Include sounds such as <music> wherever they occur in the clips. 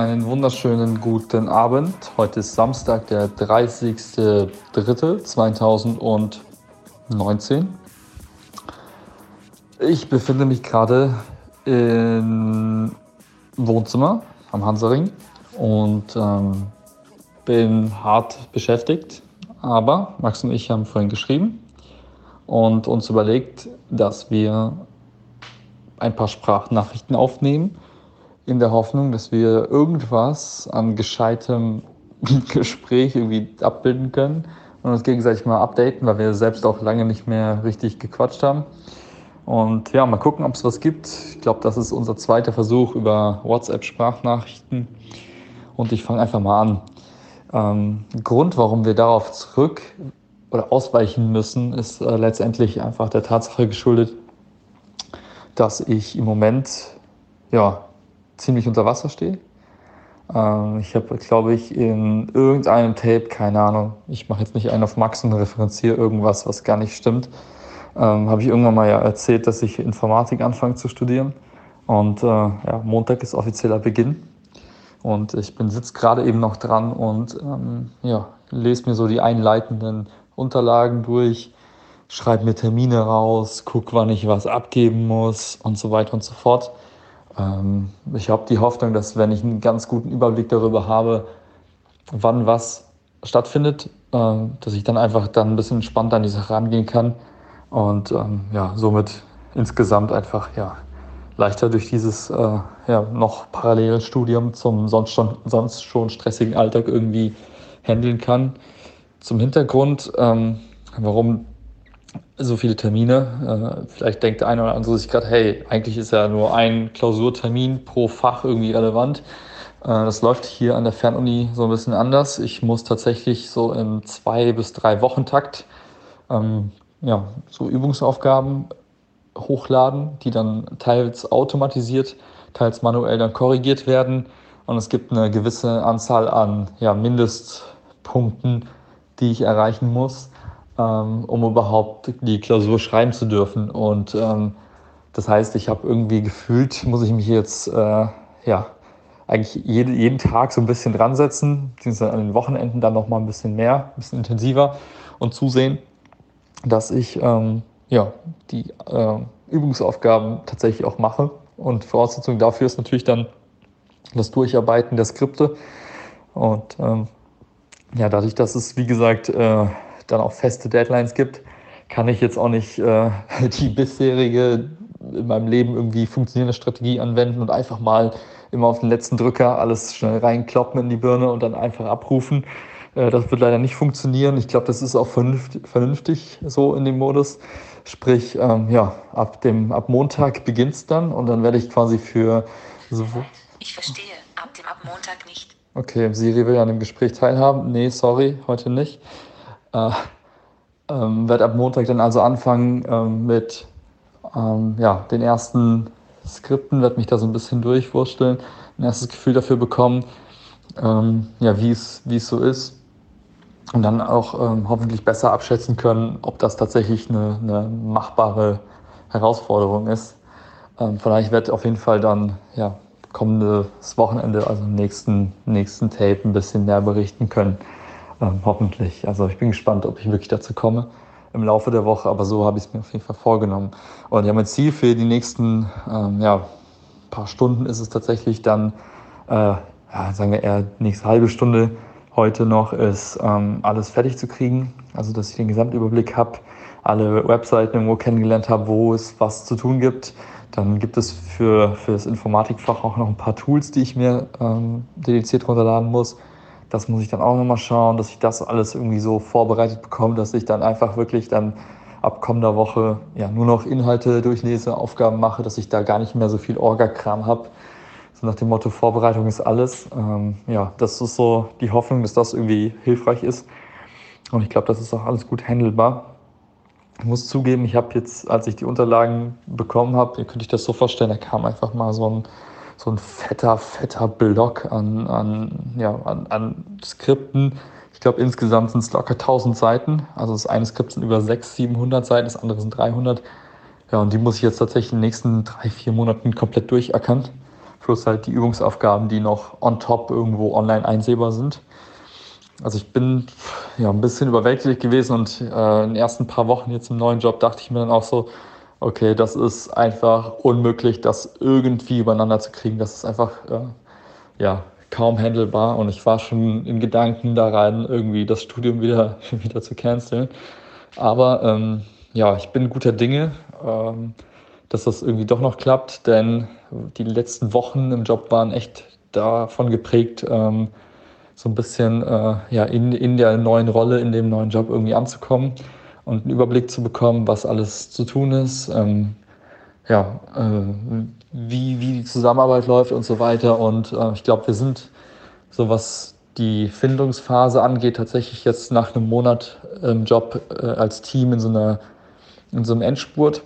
Einen wunderschönen guten Abend. Heute ist Samstag, der 30.03.2019. Ich befinde mich gerade im Wohnzimmer am Hansaring und ähm, bin hart beschäftigt. Aber Max und ich haben vorhin geschrieben und uns überlegt, dass wir ein paar Sprachnachrichten aufnehmen in der Hoffnung, dass wir irgendwas an gescheitem <laughs> Gespräch irgendwie abbilden können und uns gegenseitig mal updaten, weil wir selbst auch lange nicht mehr richtig gequatscht haben. Und ja, mal gucken, ob es was gibt. Ich glaube, das ist unser zweiter Versuch über WhatsApp-Sprachnachrichten. Und ich fange einfach mal an. Ähm, Grund, warum wir darauf zurück oder ausweichen müssen, ist äh, letztendlich einfach der Tatsache geschuldet, dass ich im Moment ja, ziemlich unter Wasser stehe. Ähm, ich habe, glaube ich, in irgendeinem Tape, keine Ahnung, ich mache jetzt nicht einen auf Max und referenziere irgendwas, was gar nicht stimmt, ähm, habe ich irgendwann mal ja erzählt, dass ich Informatik anfange zu studieren. Und äh, ja, Montag ist offizieller Beginn. Und ich bin sitze gerade eben noch dran und ähm, ja, lese mir so die einleitenden Unterlagen durch, schreibe mir Termine raus, gucke, wann ich was abgeben muss und so weiter und so fort. Ähm, ich habe die Hoffnung, dass wenn ich einen ganz guten Überblick darüber habe, wann was stattfindet, äh, dass ich dann einfach dann ein bisschen entspannter an die Sache rangehen kann und ähm, ja, somit insgesamt einfach ja, leichter durch dieses äh, ja, noch parallele Studium zum sonst schon, sonst schon stressigen Alltag irgendwie handeln kann. Zum Hintergrund, ähm, warum so viele Termine. Äh, vielleicht denkt der eine oder andere sich gerade, hey, eigentlich ist ja nur ein Klausurtermin pro Fach irgendwie relevant. Äh, das läuft hier an der Fernuni so ein bisschen anders. Ich muss tatsächlich so im zwei bis drei Wochentakt ähm, ja, so Übungsaufgaben hochladen, die dann teils automatisiert, teils manuell dann korrigiert werden. Und es gibt eine gewisse Anzahl an ja, Mindestpunkten, die ich erreichen muss ähm, um überhaupt die Klausur schreiben zu dürfen. Und ähm, das heißt, ich habe irgendwie gefühlt, muss ich mich jetzt äh, ja eigentlich jede, jeden Tag so ein bisschen dran setzen, beziehungsweise an den Wochenenden dann noch mal ein bisschen mehr, ein bisschen intensiver und zusehen, dass ich ähm, ja, die äh, Übungsaufgaben tatsächlich auch mache. Und Voraussetzung dafür ist natürlich dann das Durcharbeiten der Skripte. Und ähm, ja, dadurch, dass es, wie gesagt, äh, dann auch feste Deadlines gibt, kann ich jetzt auch nicht äh, <laughs> die bisherige in meinem Leben irgendwie funktionierende Strategie anwenden und einfach mal immer auf den letzten Drücker alles schnell reinkloppen in die Birne und dann einfach abrufen. Äh, das wird leider nicht funktionieren. Ich glaube, das ist auch vernünftig, vernünftig so in dem Modus. Sprich, ähm, ja, ab, dem, ab Montag beginnt es dann und dann werde ich quasi für so. Ich verstehe, ab dem ab Montag nicht. Okay, Siri will ja an dem Gespräch teilhaben. Nee, sorry, heute nicht. Äh, ähm, werde ab Montag dann also anfangen ähm, mit ähm, ja, den ersten Skripten, werde mich da so ein bisschen durchwursteln, ein erstes Gefühl dafür bekommen, ähm, ja, wie es so ist. Und dann auch ähm, hoffentlich besser abschätzen können, ob das tatsächlich eine, eine machbare Herausforderung ist. Ähm, daher werde ich auf jeden Fall dann ja, kommendes Wochenende, also im nächsten, nächsten Tape, ein bisschen mehr berichten können. Ähm, hoffentlich. Also ich bin gespannt, ob ich wirklich dazu komme im Laufe der Woche, aber so habe ich es mir auf jeden Fall vorgenommen. Und ja, mein Ziel für die nächsten ähm, ja, paar Stunden ist es tatsächlich dann, äh, ja, sagen wir eher nächste halbe Stunde heute noch, ist ähm, alles fertig zu kriegen. Also dass ich den Gesamtüberblick habe, alle Webseiten irgendwo kennengelernt habe, wo es was zu tun gibt. Dann gibt es für, für das Informatikfach auch noch ein paar Tools, die ich mir ähm, dediziert runterladen muss das muss ich dann auch nochmal schauen, dass ich das alles irgendwie so vorbereitet bekomme, dass ich dann einfach wirklich dann ab kommender Woche ja nur noch Inhalte durchlese, Aufgaben mache, dass ich da gar nicht mehr so viel Orga-Kram habe. So nach dem Motto, Vorbereitung ist alles. Ähm, ja, das ist so die Hoffnung, dass das irgendwie hilfreich ist. Und ich glaube, das ist auch alles gut handelbar. Ich muss zugeben, ich habe jetzt, als ich die Unterlagen bekommen habe, ihr könnt euch das so vorstellen, da kam einfach mal so ein so ein fetter, fetter Block an, an, ja, an, an Skripten. Ich glaube, insgesamt sind es locker 1000 Seiten. Also das eine Skript sind über 600, 700 Seiten, das andere sind 300. Ja, und die muss ich jetzt tatsächlich in den nächsten drei, vier Monaten komplett durchackern. Plus halt die Übungsaufgaben, die noch on top irgendwo online einsehbar sind. Also ich bin ja ein bisschen überwältigt gewesen und äh, in den ersten paar Wochen jetzt im neuen Job dachte ich mir dann auch so, okay, das ist einfach unmöglich, das irgendwie übereinander zu kriegen. Das ist einfach äh, ja kaum handelbar und ich war schon in Gedanken daran, irgendwie das Studium wieder, <laughs> wieder zu canceln. Aber ähm, ja, ich bin guter Dinge, ähm, dass das irgendwie doch noch klappt, denn die letzten Wochen im Job waren echt davon geprägt, ähm, so ein bisschen äh, ja, in, in der neuen Rolle, in dem neuen Job irgendwie anzukommen und einen Überblick zu bekommen, was alles zu tun ist, ähm, ja, äh, wie, wie die Zusammenarbeit läuft und so weiter. Und äh, ich glaube, wir sind, so was die Findungsphase angeht, tatsächlich jetzt nach einem Monat im Job äh, als Team in so, einer, in so einem Endspurt.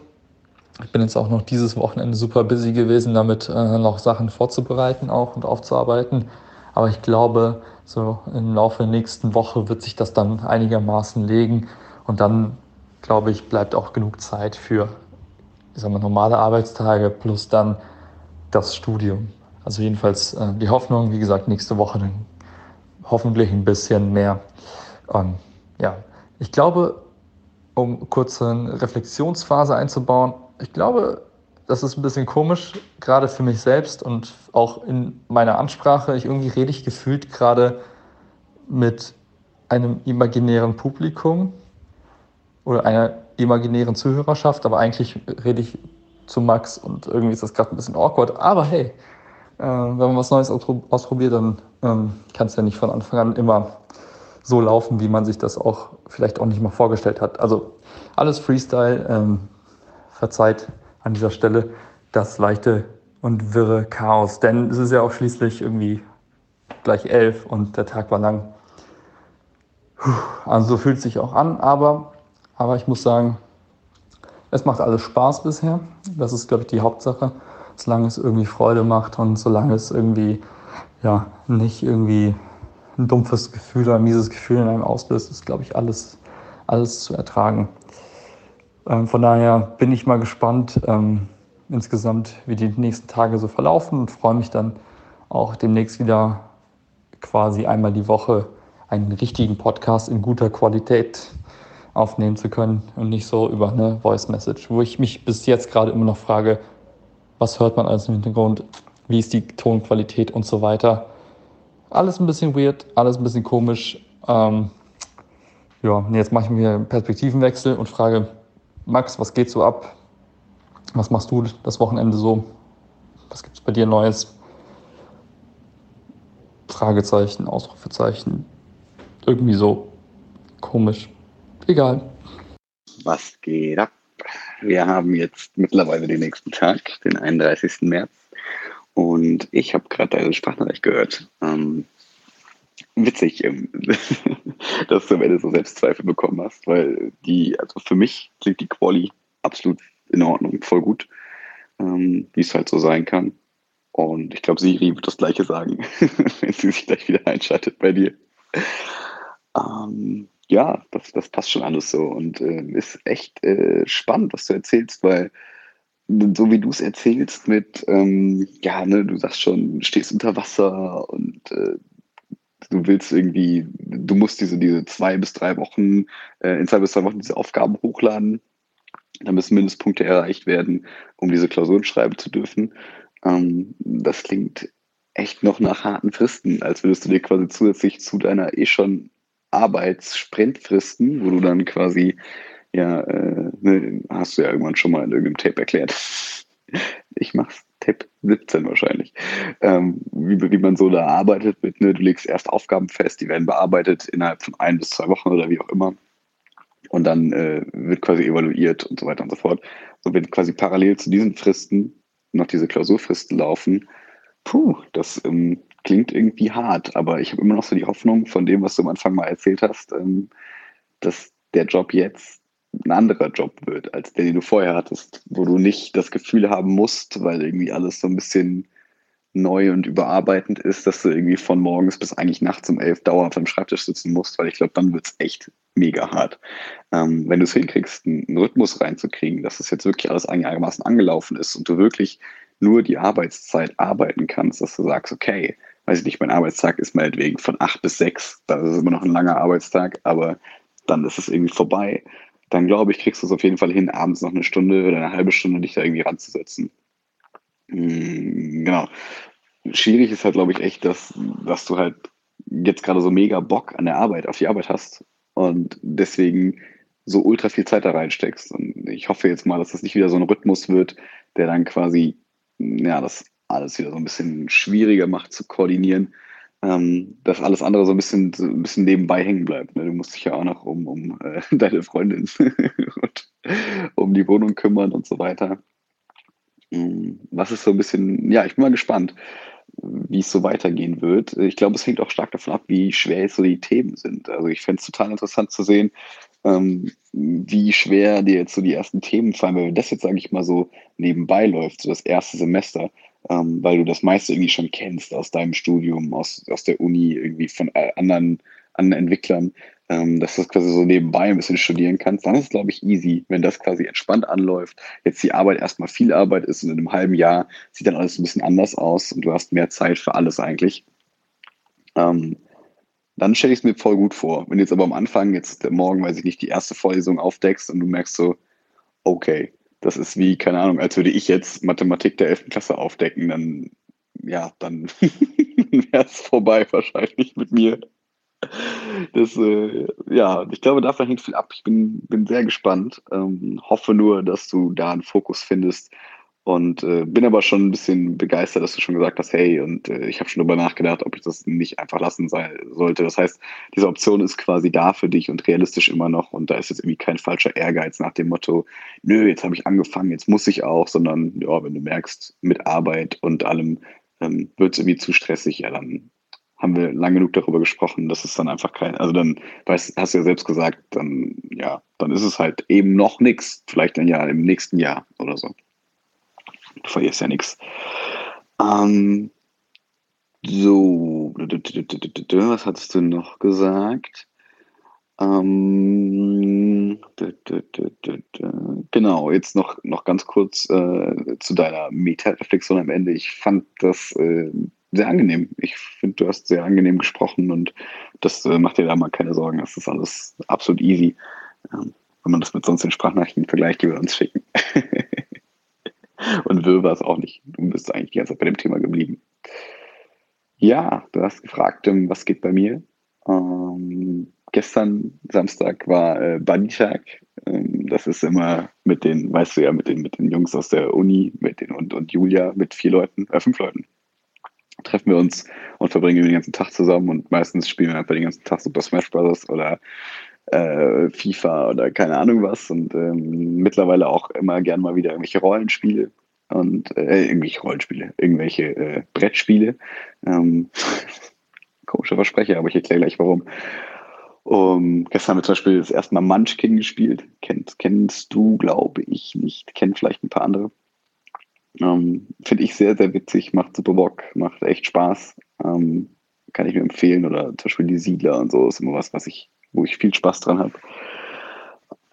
Ich bin jetzt auch noch dieses Wochenende super busy gewesen, damit äh, noch Sachen vorzubereiten auch und aufzuarbeiten. Aber ich glaube, so im Laufe der nächsten Woche wird sich das dann einigermaßen legen. Und dann, glaube ich, bleibt auch genug Zeit für ich sag mal, normale Arbeitstage plus dann das Studium. Also jedenfalls äh, die Hoffnung, wie gesagt, nächste Woche dann hoffentlich ein bisschen mehr. Ähm, ja, ich glaube, um kurz eine Reflexionsphase einzubauen, ich glaube, das ist ein bisschen komisch, gerade für mich selbst und auch in meiner Ansprache. Ich irgendwie rede ich gefühlt gerade mit einem imaginären Publikum oder einer imaginären Zuhörerschaft, aber eigentlich rede ich zu Max und irgendwie ist das gerade ein bisschen awkward. Aber hey, äh, wenn man was Neues ausprobiert, dann ähm, kann es ja nicht von Anfang an immer so laufen, wie man sich das auch vielleicht auch nicht mal vorgestellt hat. Also alles Freestyle. Ähm, verzeiht an dieser Stelle das leichte und wirre Chaos, denn es ist ja auch schließlich irgendwie gleich elf und der Tag war lang. Also so fühlt es sich auch an, aber aber ich muss sagen, es macht alles Spaß bisher. Das ist, glaube ich, die Hauptsache. Solange es irgendwie Freude macht und solange es irgendwie ja, nicht irgendwie ein dumpfes Gefühl oder ein mieses Gefühl in einem auslöst, ist, glaube ich, alles, alles zu ertragen. Ähm, von daher bin ich mal gespannt ähm, insgesamt, wie die nächsten Tage so verlaufen und freue mich dann auch demnächst wieder quasi einmal die Woche einen richtigen Podcast in guter Qualität aufnehmen zu können und nicht so über eine Voice Message, wo ich mich bis jetzt gerade immer noch frage, was hört man alles im Hintergrund, wie ist die Tonqualität und so weiter. Alles ein bisschen weird, alles ein bisschen komisch. Ähm, ja, jetzt mache ich mir einen Perspektivenwechsel und frage, Max, was geht so ab? Was machst du das Wochenende so? Was gibt es bei dir Neues? Fragezeichen, Ausrufezeichen. Irgendwie so komisch. Egal. Was geht ab? Wir haben jetzt mittlerweile den nächsten Tag, den 31. März. Und ich habe gerade deine Sprachnachricht gehört. Ähm, witzig, ähm, <laughs> dass du am Ende so Selbstzweifel bekommen hast, weil die, also für mich klingt die Quali absolut in Ordnung, voll gut, ähm, wie es halt so sein kann. Und ich glaube, Siri wird das Gleiche sagen, <laughs> wenn sie sich gleich wieder einschaltet bei dir. Ähm, ja, das, das passt schon alles so und äh, ist echt äh, spannend, was du erzählst, weil so wie du es erzählst mit, ähm, ja, ne, du sagst schon, stehst unter Wasser und äh, du willst irgendwie, du musst diese, diese zwei bis drei Wochen, äh, in zwei bis drei Wochen diese Aufgaben hochladen, da müssen Mindestpunkte erreicht werden, um diese Klausuren schreiben zu dürfen. Ähm, das klingt echt noch nach harten Fristen, als würdest du dir quasi zusätzlich zu deiner eh schon Arbeitssprintfristen, wo du dann quasi, ja, äh, ne, hast du ja irgendwann schon mal in irgendeinem Tape erklärt. <laughs> Ich mach's Tape 17 wahrscheinlich. Ähm, wie, wie man so da arbeitet mit, ne, du legst erst Aufgaben fest, die werden bearbeitet innerhalb von ein bis zwei Wochen oder wie auch immer. Und dann äh, wird quasi evaluiert und so weiter und so fort. So wenn quasi parallel zu diesen Fristen noch diese Klausurfristen laufen, puh, das ähm, klingt irgendwie hart, aber ich habe immer noch so die Hoffnung von dem, was du am Anfang mal erzählt hast, ähm, dass der Job jetzt ein anderer Job wird, als der, den du vorher hattest, wo du nicht das Gefühl haben musst, weil irgendwie alles so ein bisschen neu und überarbeitend ist, dass du irgendwie von morgens bis eigentlich nachts um elf dauernd am Schreibtisch sitzen musst, weil ich glaube, dann wird es echt mega hart. Ähm, wenn du es hinkriegst, einen Rhythmus reinzukriegen, dass das jetzt wirklich alles einigermaßen angelaufen ist und du wirklich nur die Arbeitszeit arbeiten kannst, dass du sagst, okay, weiß ich nicht, mein Arbeitstag ist meinetwegen von acht bis sechs, das ist immer noch ein langer Arbeitstag, aber dann ist es irgendwie vorbei. Dann glaube ich, kriegst du es auf jeden Fall hin, abends noch eine Stunde oder eine halbe Stunde dich da irgendwie ranzusetzen. Hm, genau. Schwierig ist halt, glaube ich, echt, dass, dass du halt jetzt gerade so mega Bock an der Arbeit, auf die Arbeit hast und deswegen so ultra viel Zeit da reinsteckst. Und ich hoffe jetzt mal, dass das nicht wieder so ein Rhythmus wird, der dann quasi, ja, das alles wieder so ein bisschen schwieriger macht zu koordinieren, ähm, dass alles andere so ein bisschen, so ein bisschen nebenbei hängen bleibt. Ne? Du musst dich ja auch noch um, um äh, <laughs> deine Freundin <laughs> und um die Wohnung kümmern und so weiter. Hm, was ist so ein bisschen, ja, ich bin mal gespannt, wie es so weitergehen wird. Ich glaube, es hängt auch stark davon ab, wie schwer jetzt so die Themen sind. Also ich fände es total interessant zu sehen, ähm, wie schwer dir jetzt so die ersten Themen fallen, weil das jetzt, sage ich mal, so nebenbei läuft, so das erste Semester, ähm, weil du das meiste irgendwie schon kennst aus deinem Studium, aus, aus der Uni, irgendwie von äh, anderen, anderen Entwicklern, ähm, dass du das quasi so nebenbei ein bisschen studieren kannst, dann ist es, glaube ich, easy, wenn das quasi entspannt anläuft. Jetzt die Arbeit erstmal viel Arbeit ist und in einem halben Jahr sieht dann alles ein bisschen anders aus und du hast mehr Zeit für alles eigentlich. Ähm, dann stelle ich es mir voll gut vor. Wenn jetzt aber am Anfang, jetzt morgen, weiß ich nicht, die erste Vorlesung aufdeckst und du merkst so, okay, das ist wie, keine Ahnung, als würde ich jetzt Mathematik der 11. Klasse aufdecken, dann, ja, dann <laughs> wäre es vorbei wahrscheinlich mit mir. Das, äh, ja, ich glaube, davon hängt viel ab. Ich bin, bin sehr gespannt. Ähm, hoffe nur, dass du da einen Fokus findest, und äh, bin aber schon ein bisschen begeistert, dass du schon gesagt hast, hey, und äh, ich habe schon darüber nachgedacht, ob ich das nicht einfach lassen sei, sollte. Das heißt, diese Option ist quasi da für dich und realistisch immer noch. Und da ist jetzt irgendwie kein falscher Ehrgeiz nach dem Motto, nö, jetzt habe ich angefangen, jetzt muss ich auch, sondern ja, wenn du merkst, mit Arbeit und allem ähm, wird es irgendwie zu stressig, ja, dann haben wir lang genug darüber gesprochen, dass es dann einfach kein, also dann, weißt, hast du ja selbst gesagt, dann, ja, dann ist es halt eben noch nichts, vielleicht dann ja im nächsten Jahr oder so. Du verlierst ja nichts. Ähm, so, was hattest du noch gesagt? Ähm, genau, jetzt noch, noch ganz kurz äh, zu deiner Meta-Reflexion am Ende. Ich fand das äh, sehr angenehm. Ich finde, du hast sehr angenehm gesprochen und das äh, macht dir da mal keine Sorgen. Das ist alles absolut easy. Ähm, wenn man das mit sonst den Sprachnachrichten vergleicht, die wir uns schicken. <laughs> Und Will war es auch nicht. Du bist eigentlich die ganze Zeit bei dem Thema geblieben. Ja, du hast gefragt, ähm, was geht bei mir? Ähm, gestern Samstag war äh, Buddy-Tag. Ähm, das ist immer mit den, weißt du ja, mit den, mit den Jungs aus der Uni, mit den und, und Julia, mit vier Leuten, äh, fünf Leuten. Treffen wir uns und verbringen den ganzen Tag zusammen und meistens spielen wir einfach den ganzen Tag Super Smash Bros. oder äh, FIFA oder keine Ahnung was und ähm, mittlerweile auch immer gern mal wieder irgendwelche Rollenspiele und äh, irgendwelche Rollenspiele, irgendwelche äh, Brettspiele. Ähm, <laughs> komischer Versprecher, aber ich erkläre gleich warum. Um, gestern haben wir zum Beispiel das erste Mal Munchkin gespielt. Kennt, kennst du, glaube ich, nicht. Kennt vielleicht ein paar andere. Ähm, Finde ich sehr, sehr witzig, macht super Bock, macht echt Spaß. Ähm, kann ich mir empfehlen. Oder zum Beispiel die Siedler und so ist immer was, was ich wo ich viel Spaß dran habe.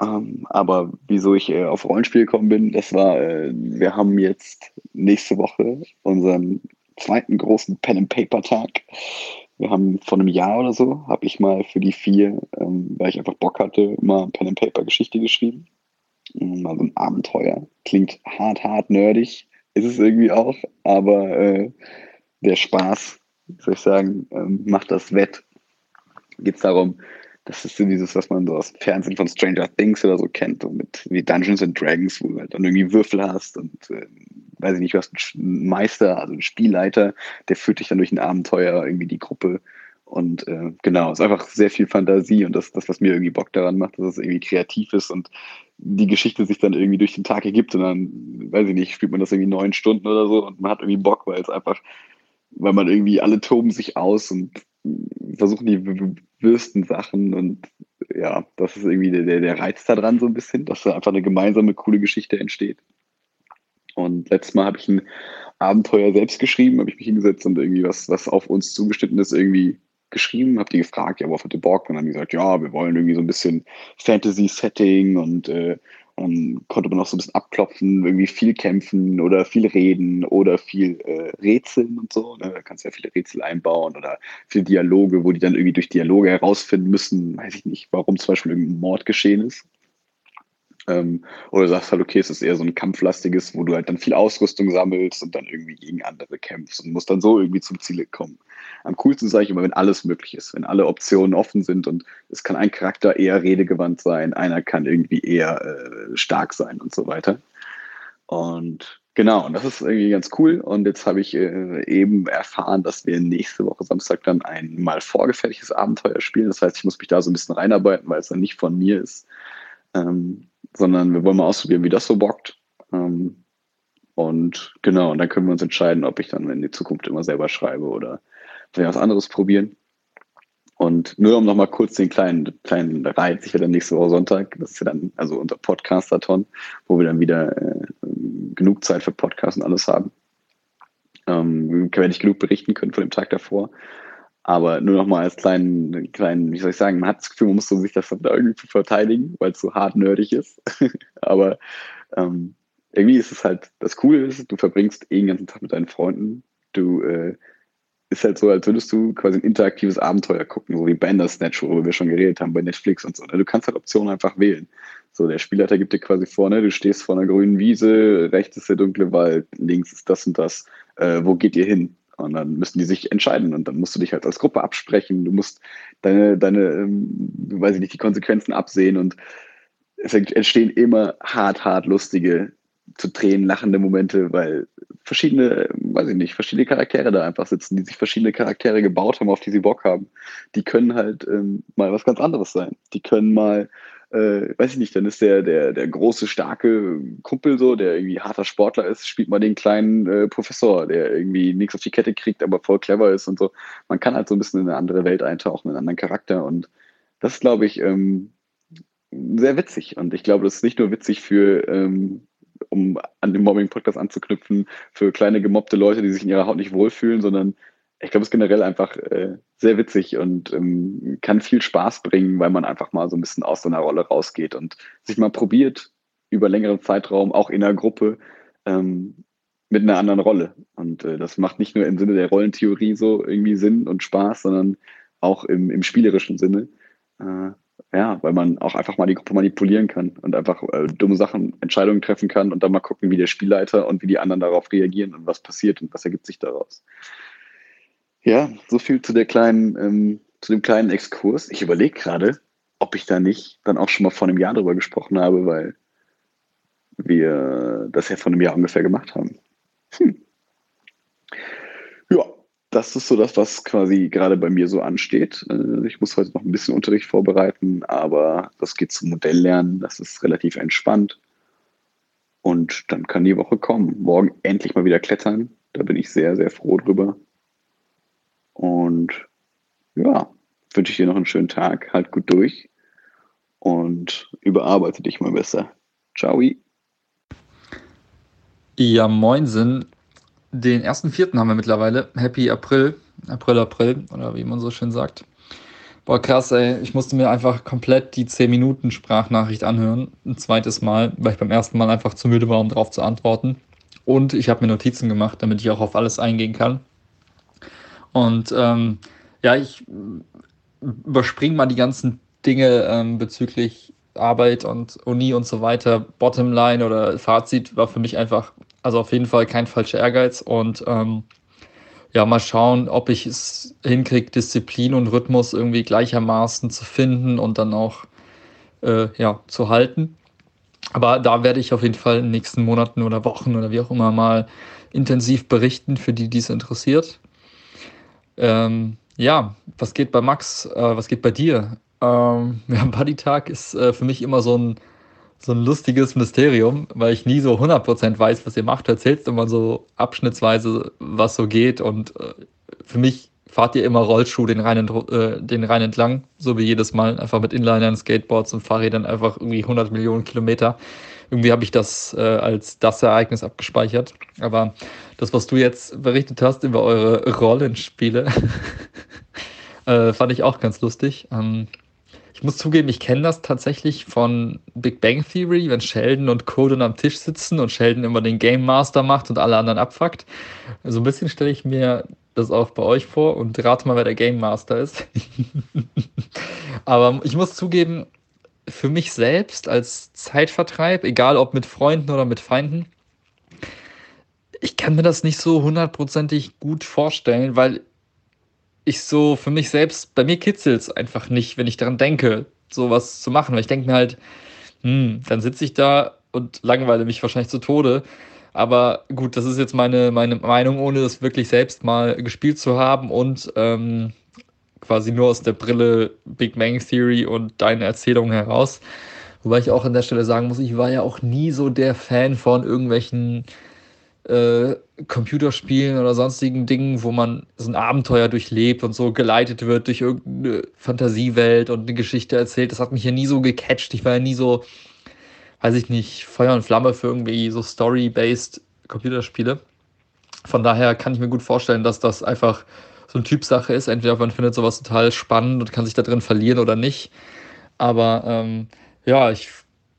Ähm, aber wieso ich äh, auf Rollenspiel gekommen bin, das war, äh, wir haben jetzt nächste Woche unseren zweiten großen Pen and Paper Tag. Wir haben vor einem Jahr oder so, habe ich mal für die vier, ähm, weil ich einfach Bock hatte, mal Pen and Paper Geschichte geschrieben. Mm, mal so ein Abenteuer. Klingt hart, hart nerdig, ist es irgendwie auch, aber äh, der Spaß, soll ich sagen, ähm, macht das wett. Geht es darum, das ist so dieses, was man so aus dem Fernsehen von Stranger Things oder so kennt, so mit wie Dungeons and Dragons, wo du halt dann irgendwie Würfel hast und äh, weiß ich nicht, du hast einen Meister, also einen Spielleiter, der führt dich dann durch ein Abenteuer, irgendwie die Gruppe. Und äh, genau, es ist einfach sehr viel Fantasie und das, das, was mir irgendwie Bock daran macht, dass es irgendwie kreativ ist und die Geschichte sich dann irgendwie durch den Tag ergibt und dann, weiß ich nicht, spielt man das irgendwie neun Stunden oder so und man hat irgendwie Bock, weil es einfach, weil man irgendwie alle toben sich aus und versuchen die wirsten Sachen und ja, das ist irgendwie der, der Reiz daran so ein bisschen, dass da einfach eine gemeinsame, coole Geschichte entsteht. Und letztes Mal habe ich ein Abenteuer selbst geschrieben, habe ich mich hingesetzt und irgendwie was, was auf uns zugeschnitten ist, irgendwie geschrieben, habe die gefragt, ja, worauf hat ihr Bock? Und dann haben die gesagt, ja, wir wollen irgendwie so ein bisschen Fantasy-Setting und, äh, ähm, konnte man auch so ein bisschen abklopfen, irgendwie viel kämpfen oder viel reden oder viel äh, rätseln und so. Ne? Da kannst du ja viele Rätsel einbauen oder viele Dialoge, wo die dann irgendwie durch Dialoge herausfinden müssen, weiß ich nicht, warum zum Beispiel irgendein Mord geschehen ist. Ähm, oder sagst halt, okay, es ist eher so ein kampflastiges, wo du halt dann viel Ausrüstung sammelst und dann irgendwie gegen andere kämpfst und musst dann so irgendwie zum Ziel kommen. Am coolsten sage ich immer, wenn alles möglich ist, wenn alle Optionen offen sind und es kann ein Charakter eher redegewandt sein, einer kann irgendwie eher äh, stark sein und so weiter. Und genau, und das ist irgendwie ganz cool. Und jetzt habe ich äh, eben erfahren, dass wir nächste Woche Samstag dann ein mal vorgefertigtes Abenteuer spielen. Das heißt, ich muss mich da so ein bisschen reinarbeiten, weil es dann nicht von mir ist. Ähm, sondern wir wollen mal ausprobieren, wie das so bockt. Ähm, und genau, und dann können wir uns entscheiden, ob ich dann in die Zukunft immer selber schreibe oder vielleicht was anderes probieren. Und nur um nochmal kurz den kleinen, kleinen Reiz, ich werde dann nächste Woche Sonntag, das ist ja dann also unser Podcastathon, wo wir dann wieder äh, genug Zeit für Podcasts und alles haben. Ähm, werde ich genug berichten können von dem Tag davor. Aber nur noch mal als kleinen, kleinen, wie soll ich sagen, man hat das Gefühl, man muss so sich das da irgendwie verteidigen, weil es so hart nerdig ist. <laughs> Aber ähm, irgendwie ist es halt, das Coole ist, du verbringst eh den ganzen Tag mit deinen Freunden. Du äh, ist halt so, als würdest du quasi ein interaktives Abenteuer gucken, so wie Bandersnatch, worüber wir schon geredet haben bei Netflix und so. Ne? Du kannst halt Optionen einfach wählen. So, der Spielleiter gibt dir quasi vorne, du stehst vor einer grünen Wiese, rechts ist der dunkle Wald, links ist das und das. Äh, wo geht ihr hin? Und dann müssen die sich entscheiden und dann musst du dich halt als Gruppe absprechen. Du musst deine, deine, ähm, weiß ich nicht, die Konsequenzen absehen und es entstehen immer hart, hart lustige, zu Tränen lachende Momente, weil verschiedene, weiß ich nicht, verschiedene Charaktere da einfach sitzen, die sich verschiedene Charaktere gebaut haben, auf die sie Bock haben. Die können halt ähm, mal was ganz anderes sein. Die können mal äh, weiß ich nicht, dann ist der, der, der große, starke Kumpel so, der irgendwie harter Sportler ist, spielt mal den kleinen äh, Professor, der irgendwie nichts auf die Kette kriegt, aber voll clever ist und so. Man kann halt so ein bisschen in eine andere Welt eintauchen, in einen anderen Charakter und das ist, glaube ich, ähm, sehr witzig. Und ich glaube, das ist nicht nur witzig für, ähm, um an den Mobbing-Podcast anzuknüpfen, für kleine gemobbte Leute, die sich in ihrer Haut nicht wohlfühlen, sondern ich glaube, es ist generell einfach äh, sehr witzig und ähm, kann viel Spaß bringen, weil man einfach mal so ein bisschen aus so einer Rolle rausgeht und sich mal probiert, über längeren Zeitraum, auch in einer Gruppe, ähm, mit einer anderen Rolle. Und äh, das macht nicht nur im Sinne der Rollentheorie so irgendwie Sinn und Spaß, sondern auch im, im spielerischen Sinne. Äh, ja, weil man auch einfach mal die Gruppe manipulieren kann und einfach äh, dumme Sachen, Entscheidungen treffen kann und dann mal gucken, wie der Spielleiter und wie die anderen darauf reagieren und was passiert und was ergibt sich daraus. Ja, so viel zu der kleinen, ähm, zu dem kleinen Exkurs. Ich überlege gerade, ob ich da nicht dann auch schon mal vor einem Jahr drüber gesprochen habe, weil wir das ja vor einem Jahr ungefähr gemacht haben. Hm. Das ist so das, was quasi gerade bei mir so ansteht. Äh, ich muss heute noch ein bisschen Unterricht vorbereiten, aber das geht zum Modelllernen. Das ist relativ entspannt. Und dann kann die Woche kommen. Morgen endlich mal wieder klettern. Da bin ich sehr, sehr froh drüber. Und ja, wünsche ich dir noch einen schönen Tag. Halt gut durch und überarbeite dich mal besser. Ciao. Ja, moin Sinn. Den ersten vierten haben wir mittlerweile. Happy April. April, April, oder wie man so schön sagt. Boah, krass, ey. Ich musste mir einfach komplett die 10 Minuten Sprachnachricht anhören. Ein zweites Mal, weil ich beim ersten Mal einfach zu müde war, um darauf zu antworten. Und ich habe mir Notizen gemacht, damit ich auch auf alles eingehen kann. Und ähm, ja, ich überspringe mal die ganzen Dinge ähm, bezüglich Arbeit und Uni und so weiter. Bottomline oder Fazit war für mich einfach, also auf jeden Fall kein falscher Ehrgeiz und ähm, ja, mal schauen, ob ich es hinkriege, Disziplin und Rhythmus irgendwie gleichermaßen zu finden und dann auch äh, ja, zu halten. Aber da werde ich auf jeden Fall in den nächsten Monaten oder Wochen oder wie auch immer mal intensiv berichten, für die dies interessiert. Ähm, ja, was geht bei Max? Äh, was geht bei dir? Ähm, <laughs> ja, Buddy-Tag ist äh, für mich immer so ein, so ein lustiges Mysterium, weil ich nie so 100% weiß, was ihr macht. Erzählst immer so abschnittsweise, was so geht. Und äh, für mich fahrt ihr immer Rollschuh den Rhein, äh, den Rhein entlang, so wie jedes Mal. Einfach mit Inlinern, Skateboards und Fahrrädern einfach irgendwie 100 Millionen Kilometer. Irgendwie habe ich das äh, als das Ereignis abgespeichert. Aber das, was du jetzt berichtet hast über eure Rollenspiele, <laughs> äh, fand ich auch ganz lustig. Ähm, ich muss zugeben, ich kenne das tatsächlich von Big Bang Theory, wenn Sheldon und Coden am Tisch sitzen und Sheldon immer den Game Master macht und alle anderen abfuckt. So ein bisschen stelle ich mir das auch bei euch vor und rate mal, wer der Game Master ist. <laughs> Aber ich muss zugeben, für mich selbst als Zeitvertreib, egal ob mit Freunden oder mit Feinden, ich kann mir das nicht so hundertprozentig gut vorstellen, weil ich so für mich selbst, bei mir kitzelt es einfach nicht, wenn ich daran denke, sowas zu machen. Weil ich denke mir halt, hm, dann sitze ich da und langweile mich wahrscheinlich zu Tode. Aber gut, das ist jetzt meine, meine Meinung, ohne das wirklich selbst mal gespielt zu haben und ähm, quasi nur aus der Brille Big Bang Theory und deine Erzählung heraus. Wobei ich auch an der Stelle sagen muss, ich war ja auch nie so der Fan von irgendwelchen äh, Computerspielen oder sonstigen Dingen, wo man so ein Abenteuer durchlebt und so geleitet wird durch irgendeine Fantasiewelt und eine Geschichte erzählt. Das hat mich ja nie so gecatcht. Ich war ja nie so, weiß ich nicht, Feuer und Flamme für irgendwie so Story-based Computerspiele. Von daher kann ich mir gut vorstellen, dass das einfach so eine Typsache ist. Entweder man findet sowas total spannend und kann sich da drin verlieren oder nicht. Aber ähm, ja, ich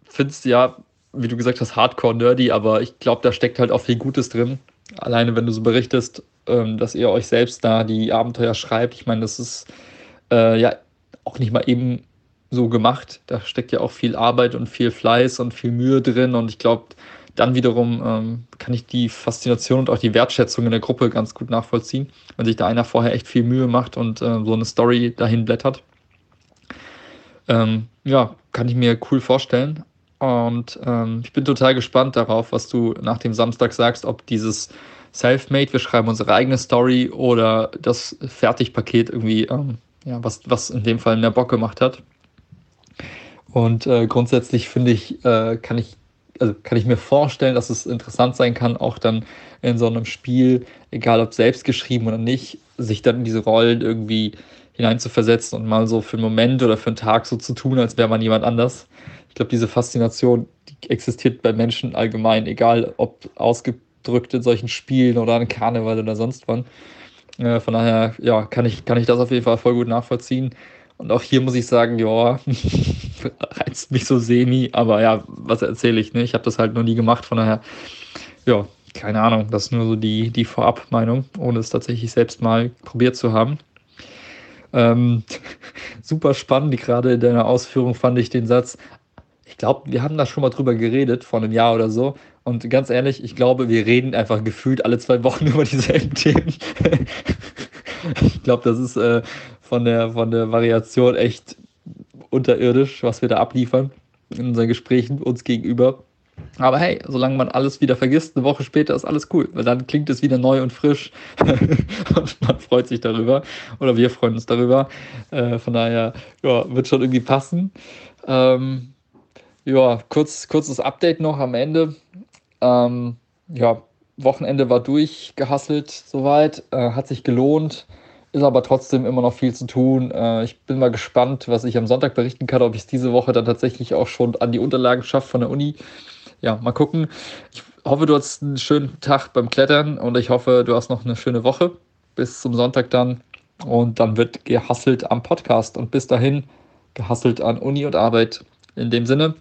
finde es ja wie du gesagt hast, hardcore nerdy, aber ich glaube, da steckt halt auch viel Gutes drin. Alleine, wenn du so berichtest, ähm, dass ihr euch selbst da die Abenteuer schreibt. Ich meine, das ist äh, ja auch nicht mal eben so gemacht. Da steckt ja auch viel Arbeit und viel Fleiß und viel Mühe drin. Und ich glaube, dann wiederum ähm, kann ich die Faszination und auch die Wertschätzung in der Gruppe ganz gut nachvollziehen, wenn sich da einer vorher echt viel Mühe macht und äh, so eine Story dahin blättert. Ähm, ja, kann ich mir cool vorstellen. Und ähm, ich bin total gespannt darauf, was du nach dem Samstag sagst, ob dieses Selfmade, wir schreiben unsere eigene Story oder das Fertigpaket irgendwie, ähm, ja, was, was in dem Fall der Bock gemacht hat. Und äh, grundsätzlich finde ich, äh, kann ich, also kann ich mir vorstellen, dass es interessant sein kann, auch dann in so einem Spiel, egal ob selbst geschrieben oder nicht, sich dann in diese Rollen irgendwie hineinzuversetzen und mal so für einen Moment oder für einen Tag so zu tun, als wäre man jemand anders ich glaube, diese Faszination die existiert bei Menschen allgemein, egal ob ausgedrückt in solchen Spielen oder an Karneval oder sonst wann. Äh, von daher, ja, kann ich, kann ich das auf jeden Fall voll gut nachvollziehen. Und auch hier muss ich sagen, ja, <laughs> reizt mich so semi, aber ja, was erzähle ich, ne? Ich habe das halt noch nie gemacht, von daher, ja, keine Ahnung, das ist nur so die, die Vorab-Meinung, ohne es tatsächlich selbst mal probiert zu haben. Ähm, <laughs> super spannend, gerade in deiner Ausführung fand ich den Satz, ich glaube, wir haben da schon mal drüber geredet, vor einem Jahr oder so. Und ganz ehrlich, ich glaube, wir reden einfach gefühlt alle zwei Wochen <laughs> über dieselben Themen. <laughs> ich glaube, das ist äh, von, der, von der Variation echt unterirdisch, was wir da abliefern in unseren Gesprächen uns gegenüber. Aber hey, solange man alles wieder vergisst, eine Woche später ist alles cool, weil dann klingt es wieder neu und frisch <laughs> und man freut sich darüber oder wir freuen uns darüber. Äh, von daher, ja, wird schon irgendwie passen. Ähm, ja, kurz, kurzes Update noch am Ende. Ähm, ja, Wochenende war durchgehasselt soweit, äh, hat sich gelohnt, ist aber trotzdem immer noch viel zu tun. Äh, ich bin mal gespannt, was ich am Sonntag berichten kann, ob ich es diese Woche dann tatsächlich auch schon an die Unterlagen schaffe von der Uni. Ja, mal gucken. Ich hoffe, du hast einen schönen Tag beim Klettern und ich hoffe, du hast noch eine schöne Woche bis zum Sonntag dann. Und dann wird gehasselt am Podcast und bis dahin gehasselt an Uni und Arbeit. In dem Sinne,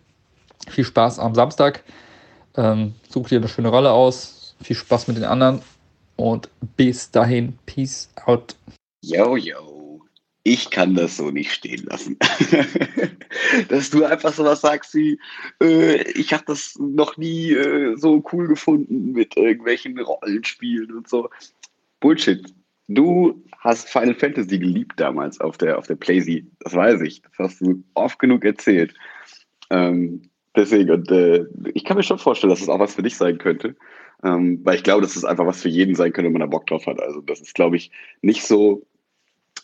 viel Spaß am Samstag. Ähm, such dir eine schöne Rolle aus. Viel Spaß mit den anderen. Und bis dahin, Peace out. Yo, yo. Ich kann das so nicht stehen lassen. <laughs> Dass du einfach so was sagst wie, äh, ich habe das noch nie äh, so cool gefunden mit irgendwelchen Rollenspielen und so. Bullshit. Du hast Final Fantasy geliebt damals auf der, auf der Playsee. Das weiß ich. Das hast du oft genug erzählt. Ähm, Deswegen, und äh, ich kann mir schon vorstellen, dass es auch was für dich sein könnte. Ähm, weil ich glaube, dass es einfach was für jeden sein könnte, wenn man da Bock drauf hat. Also das ist, glaube ich, nicht so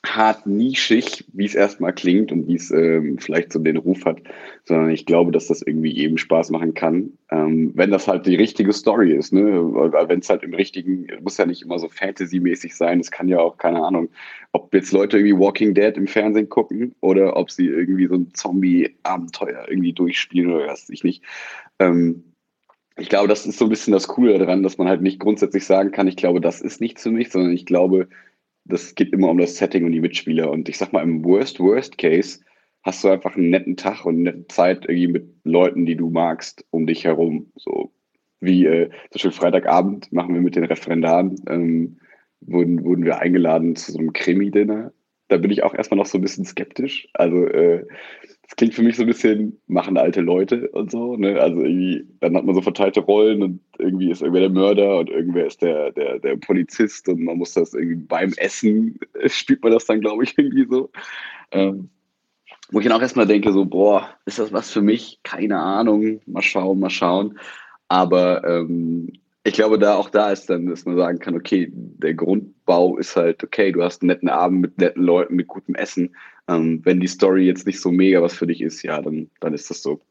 hart nischig, wie es erstmal klingt und wie es ähm, vielleicht so den Ruf hat, sondern ich glaube, dass das irgendwie eben Spaß machen kann, ähm, wenn das halt die richtige Story ist, ne? Wenn es halt im richtigen, muss ja nicht immer so Fantasy-mäßig sein, es kann ja auch, keine Ahnung, ob jetzt Leute irgendwie Walking Dead im Fernsehen gucken oder ob sie irgendwie so ein Zombie-Abenteuer irgendwie durchspielen oder was ich nicht. Ähm, ich glaube, das ist so ein bisschen das Coole daran, dass man halt nicht grundsätzlich sagen kann, ich glaube, das ist nichts für mich, sondern ich glaube, das geht immer um das Setting und die Mitspieler. Und ich sag mal, im Worst, Worst Case hast du einfach einen netten Tag und eine Zeit irgendwie mit Leuten, die du magst, um dich herum. So wie äh, zum Beispiel Freitagabend machen wir mit den Referendaren, ähm, wurden, wurden wir eingeladen zu so einem Krimi-Dinner. Da bin ich auch erstmal noch so ein bisschen skeptisch. Also äh, das klingt für mich so ein bisschen, machen alte Leute und so. Ne? Also irgendwie, dann hat man so verteilte Rollen und irgendwie ist irgendwer der Mörder und irgendwer ist der, der, der Polizist und man muss das irgendwie beim Essen, <laughs> spielt man das dann, glaube ich, irgendwie so. Ähm, wo ich dann auch erstmal denke, so, boah, ist das was für mich? Keine Ahnung, mal schauen, mal schauen. Aber ähm, ich glaube, da auch da ist dann, dass man sagen kann, okay, der Grundbau ist halt, okay, du hast einen netten Abend mit netten Leuten, mit gutem Essen. Ähm, wenn die Story jetzt nicht so mega was für dich ist, ja, dann, dann ist das so.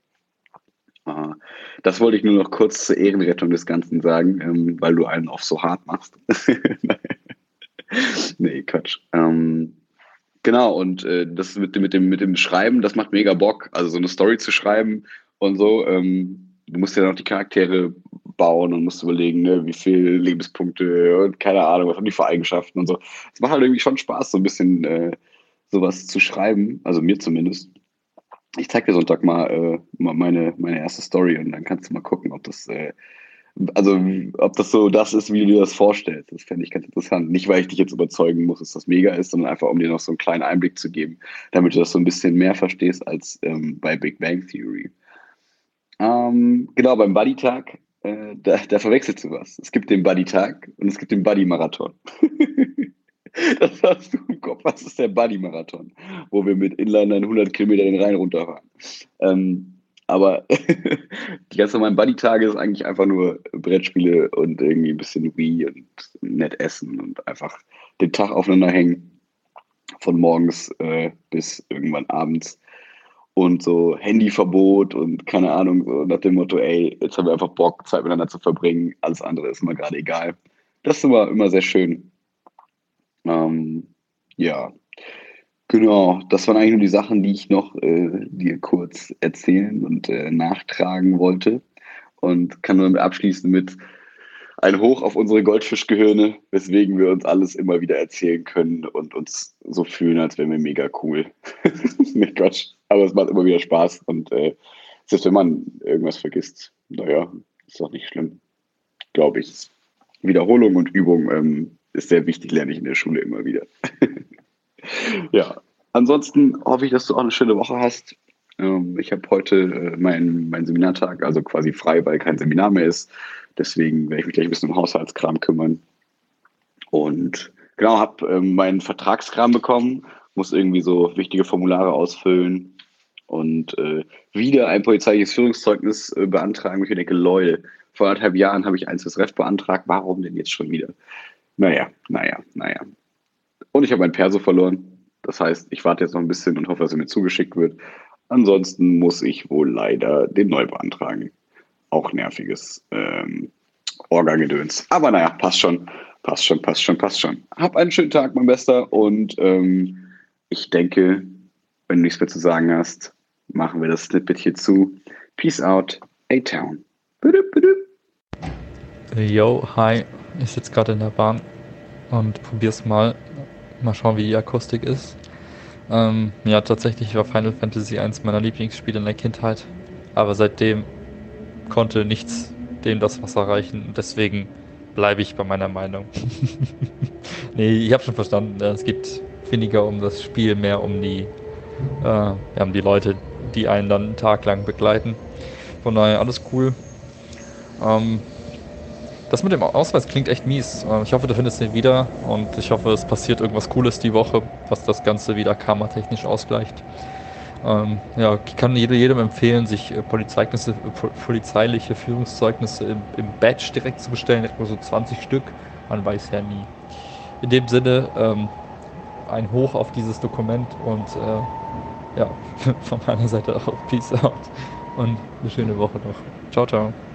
Äh, das wollte ich nur noch kurz zur Ehrenrettung des Ganzen sagen, ähm, weil du einen auf so hart machst. <laughs> nee, Quatsch. Ähm, genau, und äh, das mit, mit, dem, mit dem Schreiben, das macht mega Bock. Also so eine Story zu schreiben und so. Ähm, du musst ja noch die Charaktere bauen und musst überlegen, ne, wie viele Lebenspunkte und keine Ahnung, was haben die für Eigenschaften und so. Es macht halt irgendwie schon Spaß, so ein bisschen äh, sowas zu schreiben, also mir zumindest. Ich zeig dir Sonntag mal, äh, meine, meine erste Story und dann kannst du mal gucken, ob das, äh, also ob das so das ist, wie du dir das vorstellst. Das fände ich ganz interessant. Nicht, weil ich dich jetzt überzeugen muss, dass das mega ist, sondern einfach, um dir noch so einen kleinen Einblick zu geben, damit du das so ein bisschen mehr verstehst als ähm, bei Big Bang Theory. Ähm, genau, beim Buddy-Tag, äh, da, da verwechselst du was. Es gibt den Buddy-Tag und es gibt den Buddy-Marathon. <laughs> <laughs> das hast du im Kopf. Was ist der Buddy-Marathon? Wo wir mit Inlinern 100 Kilometer den Rhein runterfahren. Ähm, aber <laughs> die ganz normalen Buddy-Tage ist eigentlich einfach nur Brettspiele und irgendwie ein bisschen Wii und nett essen und einfach den Tag aufeinander hängen. Von morgens äh, bis irgendwann abends und so Handyverbot und keine Ahnung, so nach dem Motto, ey, jetzt haben wir einfach Bock, Zeit miteinander zu verbringen, alles andere ist mal gerade egal. Das ist immer, immer sehr schön. Ähm, ja, genau, das waren eigentlich nur die Sachen, die ich noch äh, dir kurz erzählen und äh, nachtragen wollte und kann nur damit abschließen mit, ein Hoch auf unsere Goldfischgehirne, weswegen wir uns alles immer wieder erzählen können und uns so fühlen, als wären wir mega cool. <laughs> Nicht Quatsch, aber es macht immer wieder Spaß und äh, selbst wenn man irgendwas vergisst, naja, ist doch nicht schlimm, glaube ich. Wiederholung und Übung ähm, ist sehr wichtig, lerne ich in der Schule immer wieder. <laughs> ja, ansonsten hoffe ich, dass du auch eine schöne Woche hast. Ähm, ich habe heute äh, meinen mein Seminartag, also quasi frei, weil kein Seminar mehr ist. Deswegen werde ich mich gleich ein bisschen um Haushaltskram kümmern. Und genau, habe ähm, meinen Vertragskram bekommen, muss irgendwie so wichtige Formulare ausfüllen und äh, wieder ein polizeiliches Führungszeugnis äh, beantragen. Ich denke, Leute, vor anderthalb Jahren habe ich eins fürs Ref beantragt, warum denn jetzt schon wieder? Naja, naja, naja. Und ich habe mein Perso verloren. Das heißt, ich warte jetzt noch ein bisschen und hoffe, dass er mir zugeschickt wird. Ansonsten muss ich wohl leider den neu beantragen. Auch nerviges ähm, Orga-Gedöns. Aber naja, passt schon. Passt schon, passt schon, passt schon. Hab einen schönen Tag, mein Bester. Und ähm, ich denke, wenn du nichts mehr zu sagen hast, machen wir das Snippet hier zu. Peace out, A-Town. Yo, hi. Ich sitze gerade in der Bahn und probier's mal. Mal schauen, wie die Akustik ist. Ähm, ja, tatsächlich war Final Fantasy eins meiner Lieblingsspiele in der Kindheit. Aber seitdem konnte nichts dem das Wasser reichen. Deswegen bleibe ich bei meiner Meinung. <laughs> nee, ich habe schon verstanden. Es geht weniger um das Spiel, mehr um die, äh, um die Leute, die einen dann einen Tag lang begleiten. Von daher alles cool. Ähm, das mit dem Ausweis klingt echt mies. Äh, ich hoffe, du findest den wieder und ich hoffe, es passiert irgendwas Cooles die Woche, was das Ganze wieder karmatechnisch ausgleicht. Ähm, ja, ich kann jedem empfehlen, sich äh, äh, polizeiliche Führungszeugnisse im, im, Badge direkt zu bestellen, etwa so 20 Stück. Man weiß ja nie. In dem Sinne, ähm, ein Hoch auf dieses Dokument und äh, ja, <laughs> von meiner Seite auch Peace out und eine schöne Woche noch. Ciao, ciao.